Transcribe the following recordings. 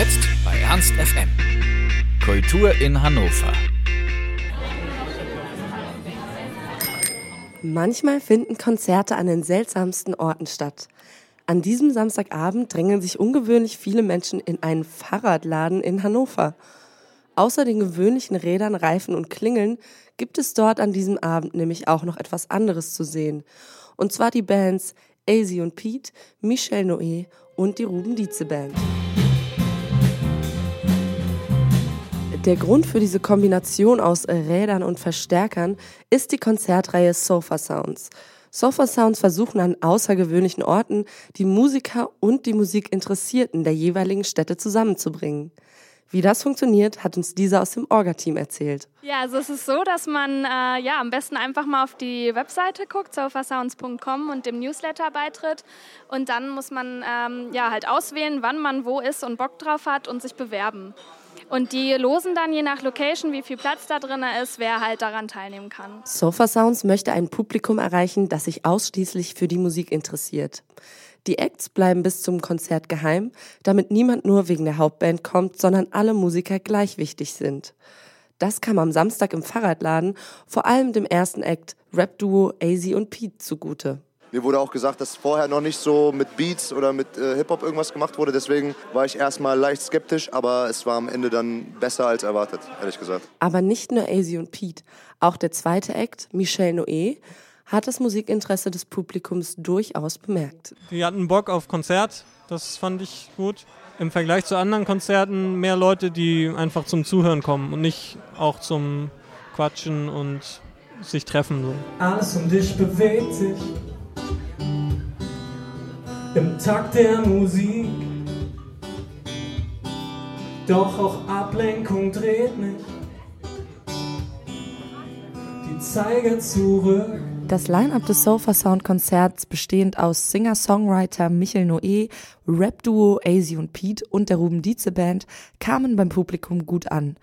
FM. Kultur in Hannover. Manchmal finden Konzerte an den seltsamsten Orten statt. An diesem Samstagabend drängen sich ungewöhnlich viele Menschen in einen Fahrradladen in Hannover. Außer den gewöhnlichen Rädern, Reifen und Klingeln gibt es dort an diesem Abend nämlich auch noch etwas anderes zu sehen. Und zwar die Bands AZ und Pete, Michel Noé und die Ruben Dietze Band. Der Grund für diese Kombination aus Rädern und Verstärkern ist die Konzertreihe Sofa Sounds. Sofa Sounds versuchen an außergewöhnlichen Orten die Musiker und die Musikinteressierten der jeweiligen Städte zusammenzubringen. Wie das funktioniert, hat uns dieser aus dem Orga-Team erzählt. Ja, also es ist so, dass man äh, ja am besten einfach mal auf die Webseite guckt, sofasounds.com und dem Newsletter beitritt. Und dann muss man ähm, ja halt auswählen, wann man wo ist und Bock drauf hat und sich bewerben. Und die losen dann je nach Location, wie viel Platz da drin ist, wer halt daran teilnehmen kann. Sofa Sounds möchte ein Publikum erreichen, das sich ausschließlich für die Musik interessiert. Die Acts bleiben bis zum Konzert geheim, damit niemand nur wegen der Hauptband kommt, sondern alle Musiker gleich wichtig sind. Das kam am Samstag im Fahrradladen vor allem dem ersten Act Rap-Duo AZ und Pete zugute. Mir wurde auch gesagt, dass vorher noch nicht so mit Beats oder mit äh, Hip-Hop irgendwas gemacht wurde. Deswegen war ich erstmal leicht skeptisch, aber es war am Ende dann besser als erwartet, ehrlich gesagt. Aber nicht nur AZ und Pete. Auch der zweite Act, Michel Noé, hat das Musikinteresse des Publikums durchaus bemerkt. Die hatten Bock auf Konzert, das fand ich gut. Im Vergleich zu anderen Konzerten mehr Leute, die einfach zum Zuhören kommen und nicht auch zum Quatschen und sich treffen. So. Alles um dich bewegt sich im Takt der Musik. Doch auch Ablenkung dreht mich die Zeiger zurück. Das Line-up des Sofa Sound Konzerts, bestehend aus Singer-Songwriter Michel Noé, Rap-Duo AZ und Pete und der Ruben Dietze Band, kamen beim Publikum gut an.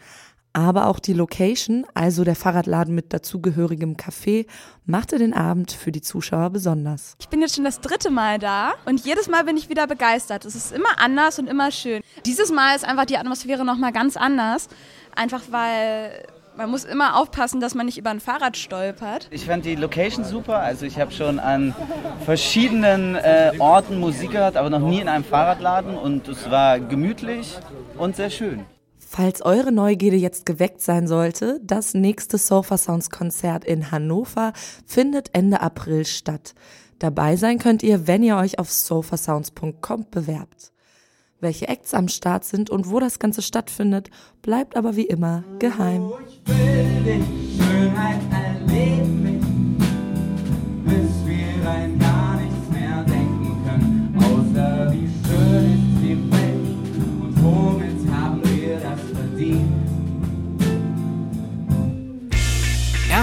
Aber auch die Location, also der Fahrradladen mit dazugehörigem Café, machte den Abend für die Zuschauer besonders. Ich bin jetzt schon das dritte Mal da und jedes Mal bin ich wieder begeistert. Es ist immer anders und immer schön. Dieses Mal ist einfach die Atmosphäre nochmal ganz anders. Einfach weil man muss immer aufpassen, dass man nicht über ein Fahrrad stolpert. Ich fand die Location super. Also ich habe schon an verschiedenen äh, Orten Musik gehört, aber noch nie in einem Fahrradladen. Und es war gemütlich und sehr schön. Falls eure Neugierde jetzt geweckt sein sollte, das nächste Sofa Sounds Konzert in Hannover findet Ende April statt. Dabei sein könnt ihr, wenn ihr euch auf sofasounds.com bewerbt. Welche Acts am Start sind und wo das Ganze stattfindet, bleibt aber wie immer geheim. Ich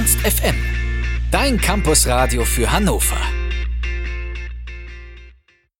Ernst FM. Dein Campusradio für Hannover.